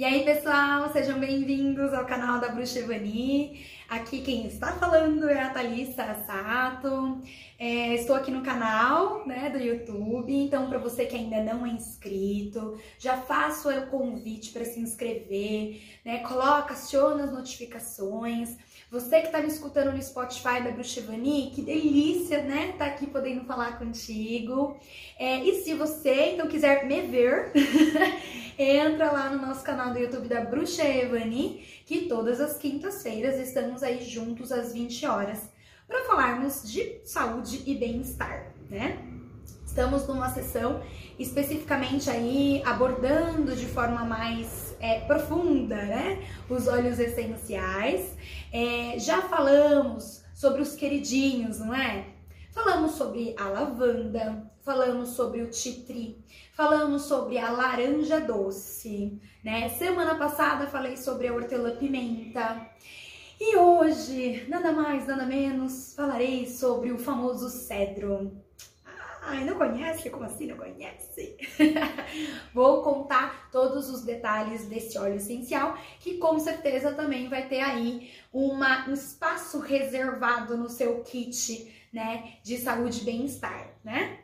E aí, pessoal, sejam bem-vindos ao canal da Bruxa Evani. Aqui quem está falando é a Thalissa Sato. É, estou aqui no canal né, do YouTube, então para você que ainda não é inscrito, já faço o convite para se inscrever, né? Coloca, aciona as notificações. Você que está me escutando no Spotify da Bruxevani, que delícia, né? Tá aqui podendo falar contigo. É, e se você então quiser me ver, entra lá no nosso canal do YouTube da Bruxa Evani, que todas as quintas-feiras estamos aí juntos às 20 horas para falarmos de saúde e bem-estar, né? Estamos numa sessão especificamente aí abordando de forma mais é, profunda, né? Os óleos essenciais. É, já falamos sobre os queridinhos, não é? Falamos sobre a lavanda, falamos sobre o titri, falamos sobre a laranja doce, né? Semana passada falei sobre a hortelã-pimenta. E hoje, nada mais, nada menos, falarei sobre o famoso cedro. Ai, não conhece? Como assim não conhece? Vou contar todos os detalhes desse óleo essencial, que com certeza também vai ter aí uma, um espaço reservado no seu kit, né, de saúde e bem-estar, né?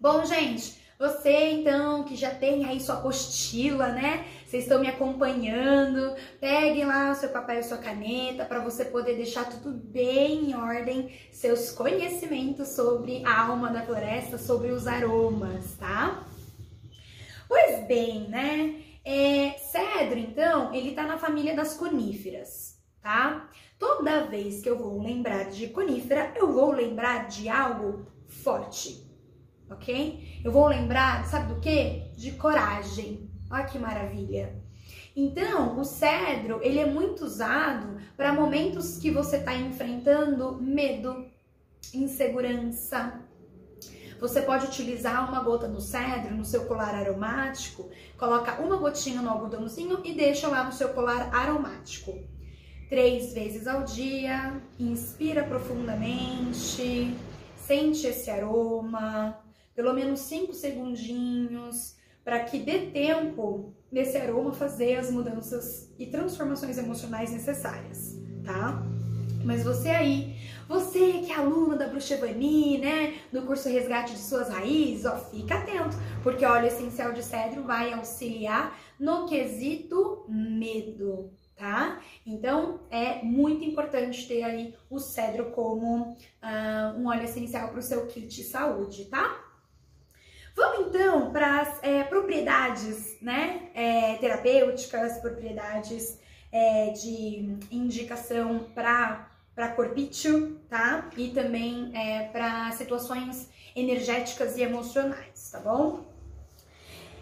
Bom, gente, você então que já tem aí sua apostila, né? Vocês estão me acompanhando, peguem lá o seu papel e sua caneta para você poder deixar tudo bem em ordem, seus conhecimentos sobre a alma da floresta, sobre os aromas, tá? Pois bem, né? É, cedro, então, ele tá na família das coníferas, tá? Toda vez que eu vou lembrar de conífera, eu vou lembrar de algo forte, ok? Eu vou lembrar, sabe do que? De coragem. Olha que maravilha. Então, o cedro, ele é muito usado para momentos que você está enfrentando medo, insegurança. Você pode utilizar uma gota do cedro no seu colar aromático, coloca uma gotinha no algodãozinho e deixa lá no seu colar aromático. Três vezes ao dia, inspira profundamente, sente esse aroma, pelo menos cinco segundinhos, para que dê tempo nesse aroma fazer as mudanças e transformações emocionais necessárias, tá? Mas você aí, você que é aluna da Bruxevani, né, no curso Resgate de Suas Raízes, ó, fica atento, porque óleo essencial de cedro vai auxiliar no quesito medo, tá? Então é muito importante ter aí o cedro como uh, um óleo essencial para o seu kit saúde, tá? Vamos então para as é, propriedades né, é, terapêuticas, propriedades é, de indicação para corpício, tá? E também é, para situações energéticas e emocionais, tá bom?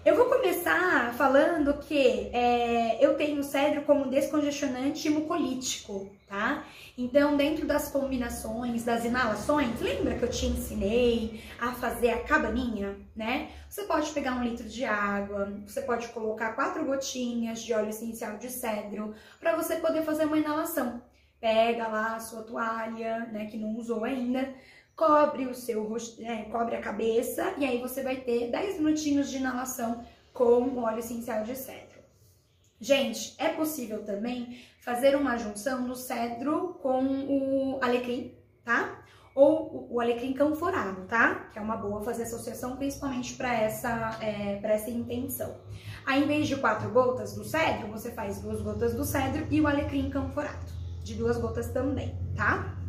Eu vou começar falando que é, eu tenho o cedro como descongestionante mucolítico, tá? Então, dentro das combinações, das inalações, lembra que eu te ensinei a fazer a cabaninha, né? Você pode pegar um litro de água, você pode colocar quatro gotinhas de óleo essencial de cedro para você poder fazer uma inalação. Pega lá a sua toalha, né, que não usou ainda, cobre o seu rosto, é, cobre a cabeça e aí você vai ter 10 minutinhos de inalação com o óleo essencial de cedro. Gente, é possível também fazer uma junção do cedro com o alecrim, tá? Ou o alecrim canforado, tá? Que é uma boa fazer associação, principalmente para essa, é, essa intenção. Aí, em vez de quatro gotas do cedro, você faz duas gotas do cedro e o alecrim canforado, de duas gotas também, tá?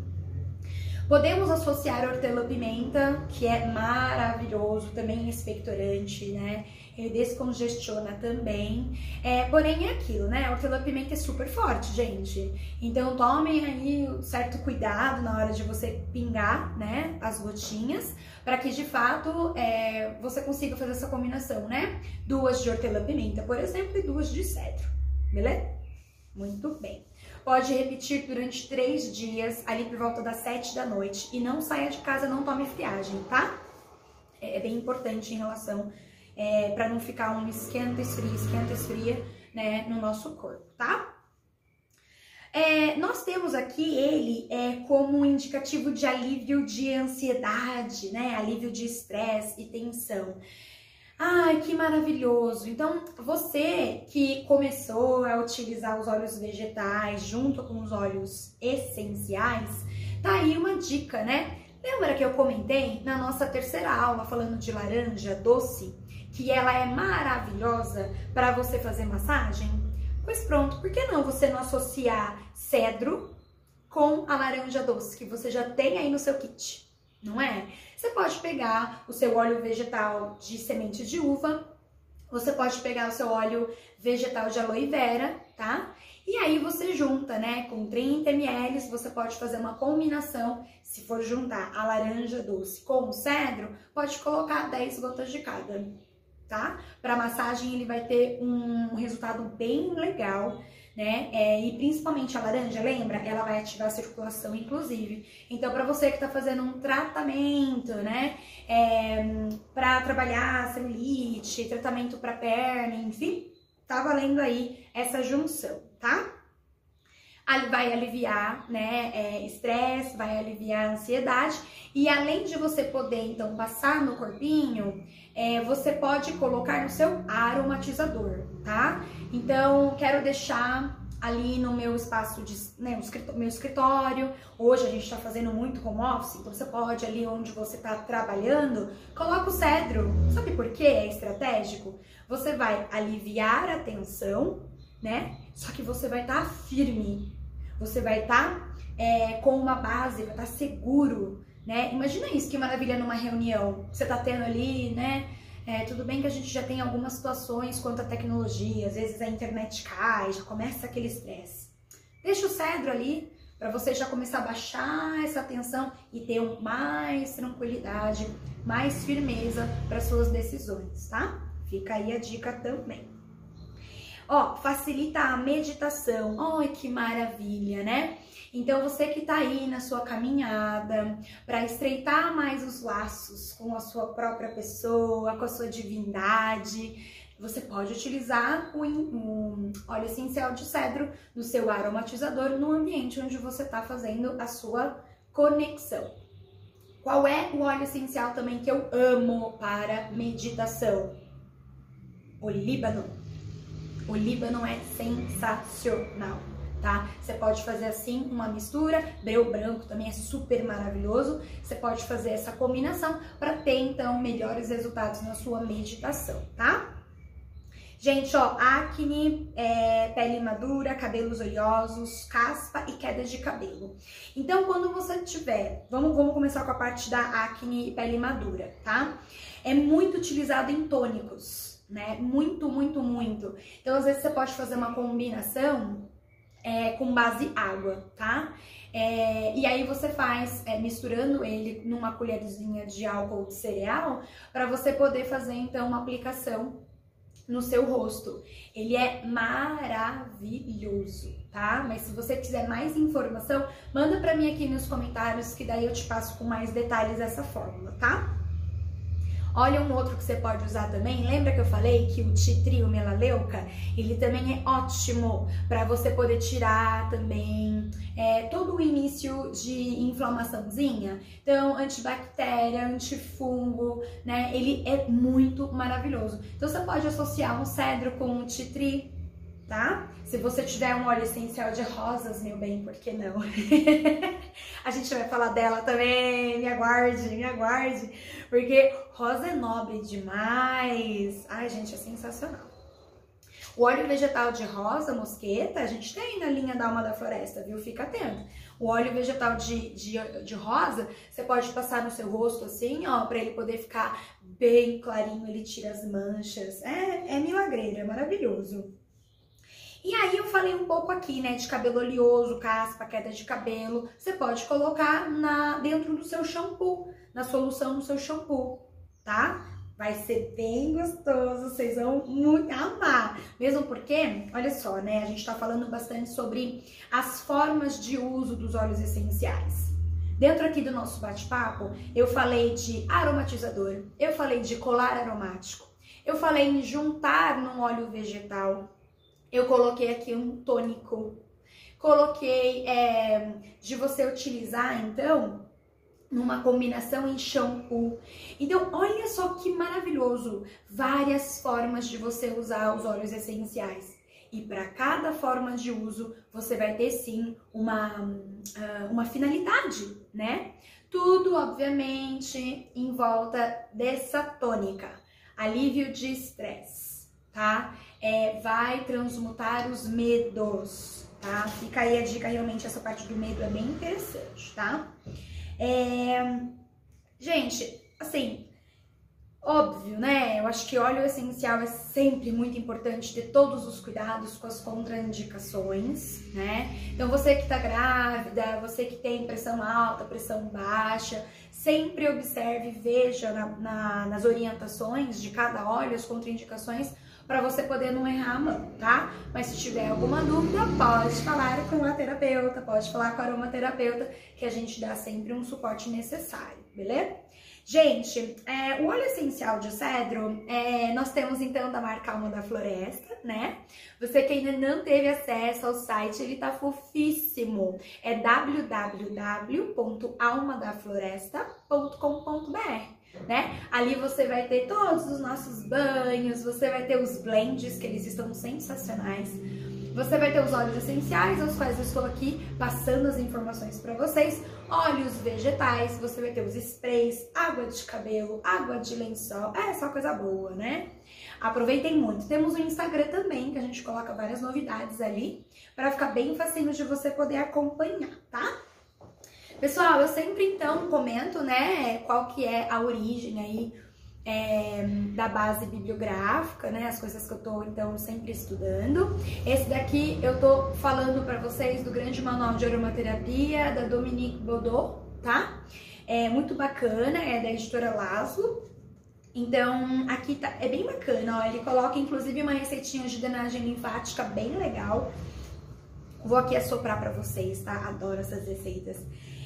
Podemos associar hortelã-pimenta, que é maravilhoso, também expectorante, né? Ele descongestiona também. É, porém, é aquilo, né? Hortelã-pimenta é super forte, gente. Então, tomem aí certo cuidado na hora de você pingar, né? As gotinhas, para que de fato é, você consiga fazer essa combinação, né? Duas de hortelã-pimenta, por exemplo, e duas de cedro, beleza? Muito bem. Pode repetir durante três dias, ali por volta das sete da noite. E não saia de casa, não tome friagem, tá? É, é bem importante em relação é, para não ficar um esquenta, esfria, esquenta, esfria, né, no nosso corpo, tá? É, nós temos aqui ele é, como um indicativo de alívio de ansiedade, né? Alívio de estresse e tensão. Ai, que maravilhoso! Então, você que começou a utilizar os óleos vegetais junto com os óleos essenciais, tá aí uma dica, né? Lembra que eu comentei na nossa terceira aula falando de laranja doce, que ela é maravilhosa para você fazer massagem? Pois pronto, por que não você não associar cedro com a laranja doce que você já tem aí no seu kit? Não é? Você pode pegar o seu óleo vegetal de semente de uva, você pode pegar o seu óleo vegetal de aloe vera, tá? E aí você junta, né, com 30 ml, você pode fazer uma combinação, se for juntar a laranja doce com o cedro, pode colocar 10 gotas de cada tá? Para massagem ele vai ter um resultado bem legal, né? É, e principalmente a laranja, lembra? Ela vai ativar a circulação, inclusive. Então, para você que tá fazendo um tratamento, né? É, para trabalhar celulite, tratamento para perna, enfim, tá valendo aí essa junção, tá? vai aliviar, né, é, estresse, vai aliviar a ansiedade e além de você poder então passar no corpinho, é, você pode colocar no seu aromatizador, tá? Então quero deixar ali no meu espaço de né, meu escritório. Hoje a gente está fazendo muito home office, então você pode ali onde você está trabalhando, coloca o cedro. Sabe por que é estratégico? Você vai aliviar a tensão, né? Só que você vai estar tá firme, você vai estar tá, é, com uma base, vai estar tá seguro, né? Imagina isso, que maravilha numa reunião. Você tá tendo ali, né? É, tudo bem que a gente já tem algumas situações quanto à tecnologia, às vezes a internet cai, já começa aquele estresse. Deixa o cedro ali para você já começar a baixar essa tensão e ter mais tranquilidade, mais firmeza para suas decisões, tá? Fica aí a dica também. Ó, facilita a meditação. Ai, que maravilha, né? Então você que tá aí na sua caminhada para estreitar mais os laços com a sua própria pessoa, com a sua divindade, você pode utilizar o, um óleo essencial de cedro no seu aromatizador no ambiente onde você está fazendo a sua conexão. Qual é o óleo essencial também que eu amo para meditação? O líbano. O Líbano é sensacional, tá? Você pode fazer assim uma mistura, breu branco também é super maravilhoso. Você pode fazer essa combinação para ter então melhores resultados na sua meditação, tá? Gente, ó, acne, é, pele madura, cabelos oleosos, caspa e queda de cabelo. Então, quando você tiver, vamos, vamos começar com a parte da acne e pele madura, tá? É muito utilizado em tônicos, né? Muito, muito, muito. Então, às vezes você pode fazer uma combinação é, com base água, tá? É, e aí você faz é, misturando ele numa colherzinha de álcool de cereal para você poder fazer então uma aplicação no seu rosto. Ele é maravilhoso, tá? Mas se você quiser mais informação, manda para mim aqui nos comentários que daí eu te passo com mais detalhes essa fórmula, tá? Olha um outro que você pode usar também. Lembra que eu falei que o titrio melaleuca, ele também é ótimo para você poder tirar também é, todo o início de inflamaçãozinha. Então, antibactéria, antifungo, né? Ele é muito maravilhoso. Então, você pode associar um cedro com o titri, tá? Se você tiver um óleo essencial de rosas, meu bem, por que não? a gente vai falar dela também, me aguarde, me aguarde, porque rosa é nobre demais. Ai, gente, é sensacional. O óleo vegetal de rosa, mosqueta, a gente tem na linha da alma da floresta, viu? Fica atento. O óleo vegetal de, de, de rosa, você pode passar no seu rosto assim, ó, pra ele poder ficar bem clarinho, ele tira as manchas. É, é milagreiro, é maravilhoso. E aí eu falei um pouco aqui, né, de cabelo oleoso, caspa, queda de cabelo. Você pode colocar na dentro do seu shampoo, na solução do seu shampoo, tá? Vai ser bem gostoso, vocês vão muito amar. Mesmo porque, olha só, né, a gente tá falando bastante sobre as formas de uso dos óleos essenciais. Dentro aqui do nosso bate-papo, eu falei de aromatizador, eu falei de colar aromático, eu falei em juntar num óleo vegetal, eu coloquei aqui um tônico. Coloquei é, de você utilizar, então, numa combinação em shampoo. Então, olha só que maravilhoso! Várias formas de você usar os óleos essenciais. E para cada forma de uso, você vai ter sim uma, ah, uma finalidade, né? Tudo, obviamente, em volta dessa tônica. Alívio de estresse, tá? É, vai transmutar os medos, tá? Fica aí a dica, realmente, essa parte do medo é bem interessante, tá? É... Gente, assim, óbvio, né? Eu acho que óleo essencial é sempre muito importante ter todos os cuidados com as contraindicações, né? Então, você que tá grávida, você que tem pressão alta, pressão baixa, sempre observe, veja na, na, nas orientações de cada óleo as contraindicações para você poder não errar a mão, tá? Mas se tiver alguma dúvida, pode falar com a terapeuta, pode falar com a aromaterapeuta, que a gente dá sempre um suporte necessário, beleza? Gente, é, o óleo essencial de cedro, é, nós temos então da marca Alma da Floresta, né? Você que ainda não teve acesso ao site, ele tá fofíssimo. É www.almadafloresta.com.br né? Ali você vai ter todos os nossos banhos, você vai ter os blends, que eles estão sensacionais. Você vai ter os óleos essenciais, aos quais eu estou aqui passando as informações para vocês. Óleos vegetais, você vai ter os sprays, água de cabelo, água de lençol. É só coisa boa, né? Aproveitem muito. Temos o Instagram também, que a gente coloca várias novidades ali, para ficar bem facinho de você poder acompanhar, tá? Pessoal, eu sempre então comento, né, qual que é a origem aí é, da base bibliográfica, né, as coisas que eu tô então sempre estudando. Esse daqui eu tô falando para vocês do grande manual de aromaterapia da Dominique Baudot, tá? É muito bacana, é da editora Laszlo. Então, aqui tá, é bem bacana, ó, ele coloca inclusive uma receitinha de drenagem linfática bem legal. Vou aqui assoprar para vocês, tá? Adoro essas receitas.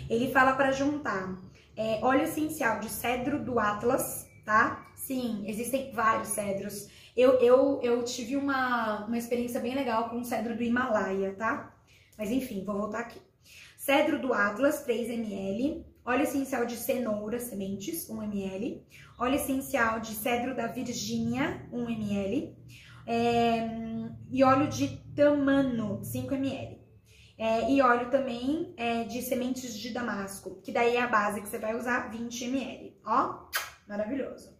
Ele fala para juntar é, óleo essencial de cedro do Atlas, tá? Sim, existem vários cedros. Eu, eu, eu tive uma, uma experiência bem legal com o cedro do Himalaia, tá? Mas enfim, vou voltar aqui. Cedro do Atlas, 3 ml. Óleo essencial de cenoura, sementes, 1 ml. Óleo essencial de cedro da Virgínia, 1 ml. É, e óleo de tamano, 5 ml. É, e óleo também é, de sementes de damasco, que daí é a base que você vai usar, 20 ml. Ó, maravilhoso.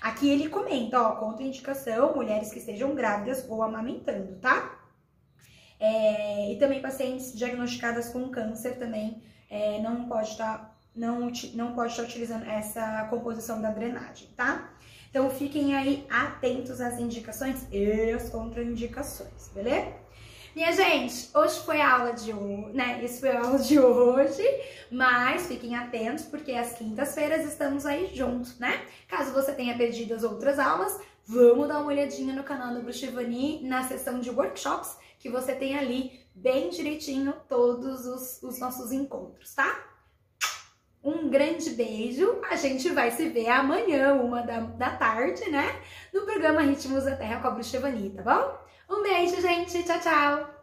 Aqui ele comenta, ó, contraindicação, mulheres que estejam grávidas ou amamentando, tá? É, e também pacientes diagnosticadas com câncer também é, não pode estar tá, não, não pode estar tá utilizando essa composição da drenagem, tá? Então fiquem aí atentos às indicações e às contraindicações, beleza? Minha gente, hoje foi a aula de hoje, né? Isso foi a aula de hoje, mas fiquem atentos porque às quintas-feiras estamos aí juntos, né? Caso você tenha perdido as outras aulas, vamos dar uma olhadinha no canal do Bruxevani na seção de workshops que você tem ali bem direitinho todos os, os nossos encontros, tá? Um grande beijo. A gente vai se ver amanhã, uma da, da tarde, né? No programa Ritmos da Terra com a Bruxa Vani, tá bom? Um beijo, gente. Tchau, tchau.